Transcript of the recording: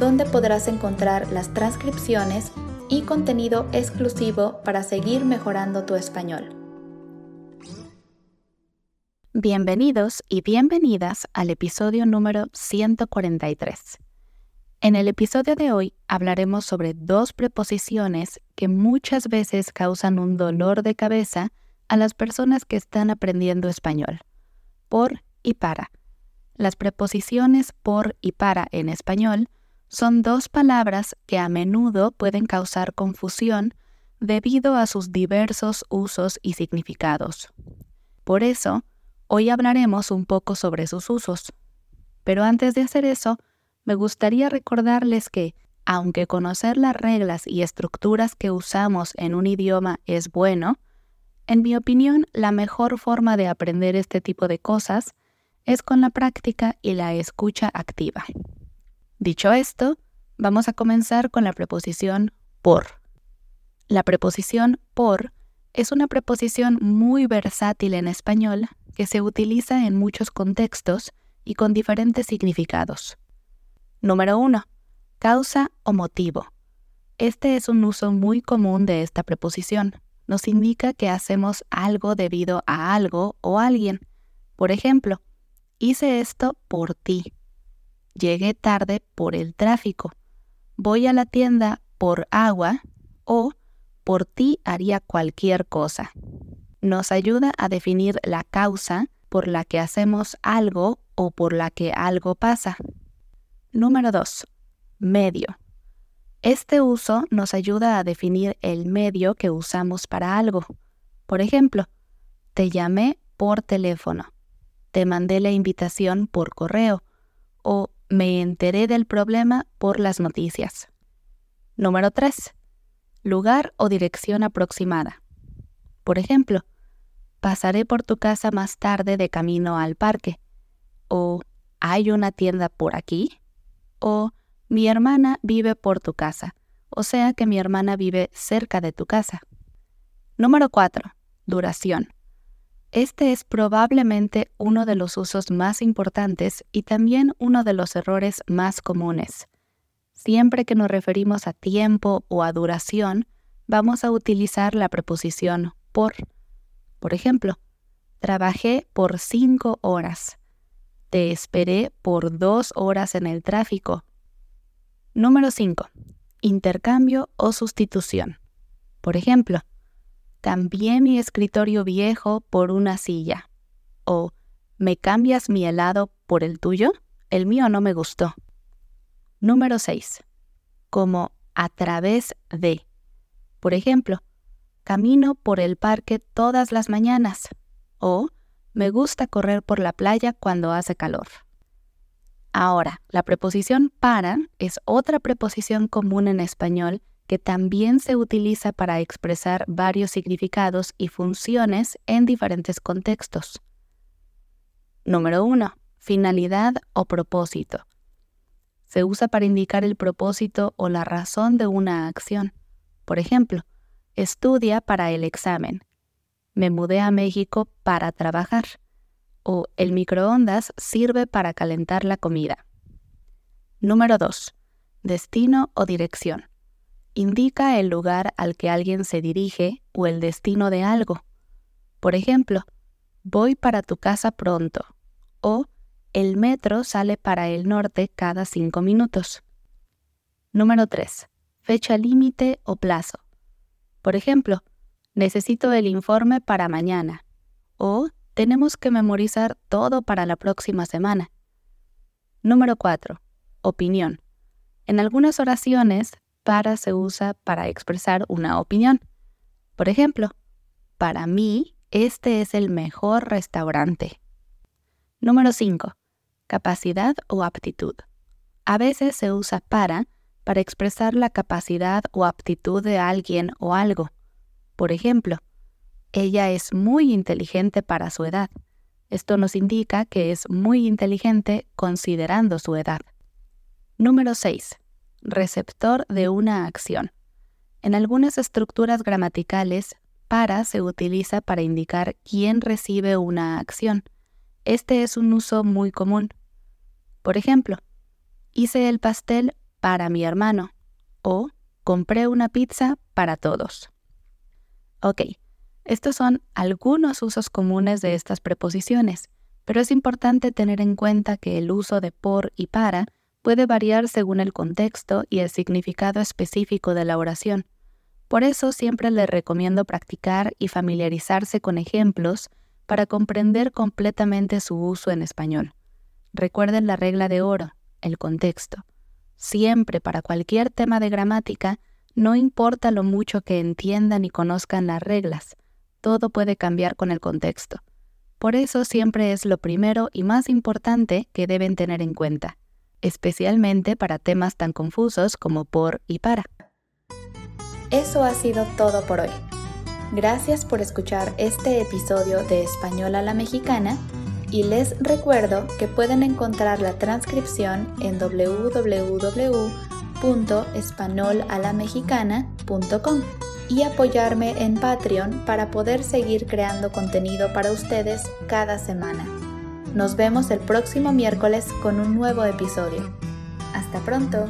donde podrás encontrar las transcripciones y contenido exclusivo para seguir mejorando tu español. Bienvenidos y bienvenidas al episodio número 143. En el episodio de hoy hablaremos sobre dos preposiciones que muchas veces causan un dolor de cabeza a las personas que están aprendiendo español. Por y para. Las preposiciones por y para en español son dos palabras que a menudo pueden causar confusión debido a sus diversos usos y significados. Por eso, hoy hablaremos un poco sobre sus usos. Pero antes de hacer eso, me gustaría recordarles que, aunque conocer las reglas y estructuras que usamos en un idioma es bueno, en mi opinión la mejor forma de aprender este tipo de cosas es con la práctica y la escucha activa. Dicho esto, vamos a comenzar con la preposición por. La preposición por es una preposición muy versátil en español que se utiliza en muchos contextos y con diferentes significados. Número 1. Causa o motivo. Este es un uso muy común de esta preposición. Nos indica que hacemos algo debido a algo o alguien. Por ejemplo, hice esto por ti. Llegué tarde por el tráfico. Voy a la tienda por agua o por ti haría cualquier cosa. Nos ayuda a definir la causa por la que hacemos algo o por la que algo pasa. Número 2. Medio. Este uso nos ayuda a definir el medio que usamos para algo. Por ejemplo, te llamé por teléfono, te mandé la invitación por correo o me enteré del problema por las noticias. Número 3. Lugar o dirección aproximada. Por ejemplo, pasaré por tu casa más tarde de camino al parque. O ¿hay una tienda por aquí? O mi hermana vive por tu casa. O sea que mi hermana vive cerca de tu casa. Número 4. Duración. Este es probablemente uno de los usos más importantes y también uno de los errores más comunes. Siempre que nos referimos a tiempo o a duración, vamos a utilizar la preposición por. Por ejemplo, trabajé por cinco horas. Te esperé por dos horas en el tráfico. Número 5. Intercambio o sustitución. Por ejemplo, cambié mi escritorio viejo por una silla. O, ¿me cambias mi helado por el tuyo? El mío no me gustó. Número 6. Como a través de. Por ejemplo, camino por el parque todas las mañanas. O, me gusta correr por la playa cuando hace calor. Ahora, la preposición para es otra preposición común en español que también se utiliza para expresar varios significados y funciones en diferentes contextos. Número 1. Finalidad o propósito. Se usa para indicar el propósito o la razón de una acción. Por ejemplo, estudia para el examen. Me mudé a México para trabajar. O el microondas sirve para calentar la comida. Número 2. Destino o dirección indica el lugar al que alguien se dirige o el destino de algo. Por ejemplo, voy para tu casa pronto o el metro sale para el norte cada cinco minutos. Número 3. Fecha límite o plazo. Por ejemplo, necesito el informe para mañana o tenemos que memorizar todo para la próxima semana. Número 4. Opinión. En algunas oraciones para se usa para expresar una opinión. Por ejemplo, para mí, este es el mejor restaurante. Número 5. Capacidad o aptitud. A veces se usa para para expresar la capacidad o aptitud de alguien o algo. Por ejemplo, ella es muy inteligente para su edad. Esto nos indica que es muy inteligente considerando su edad. Número 6. Receptor de una acción. En algunas estructuras gramaticales, para se utiliza para indicar quién recibe una acción. Este es un uso muy común. Por ejemplo, hice el pastel para mi hermano o compré una pizza para todos. Ok, estos son algunos usos comunes de estas preposiciones, pero es importante tener en cuenta que el uso de por y para puede variar según el contexto y el significado específico de la oración. Por eso siempre les recomiendo practicar y familiarizarse con ejemplos para comprender completamente su uso en español. Recuerden la regla de oro, el contexto. Siempre para cualquier tema de gramática, no importa lo mucho que entiendan y conozcan las reglas, todo puede cambiar con el contexto. Por eso siempre es lo primero y más importante que deben tener en cuenta, especialmente para temas tan confusos como por y para. Eso ha sido todo por hoy. Gracias por escuchar este episodio de Español a la Mexicana y les recuerdo que pueden encontrar la transcripción en www.españolalamexicana.com y apoyarme en Patreon para poder seguir creando contenido para ustedes cada semana. Nos vemos el próximo miércoles con un nuevo episodio. Hasta pronto.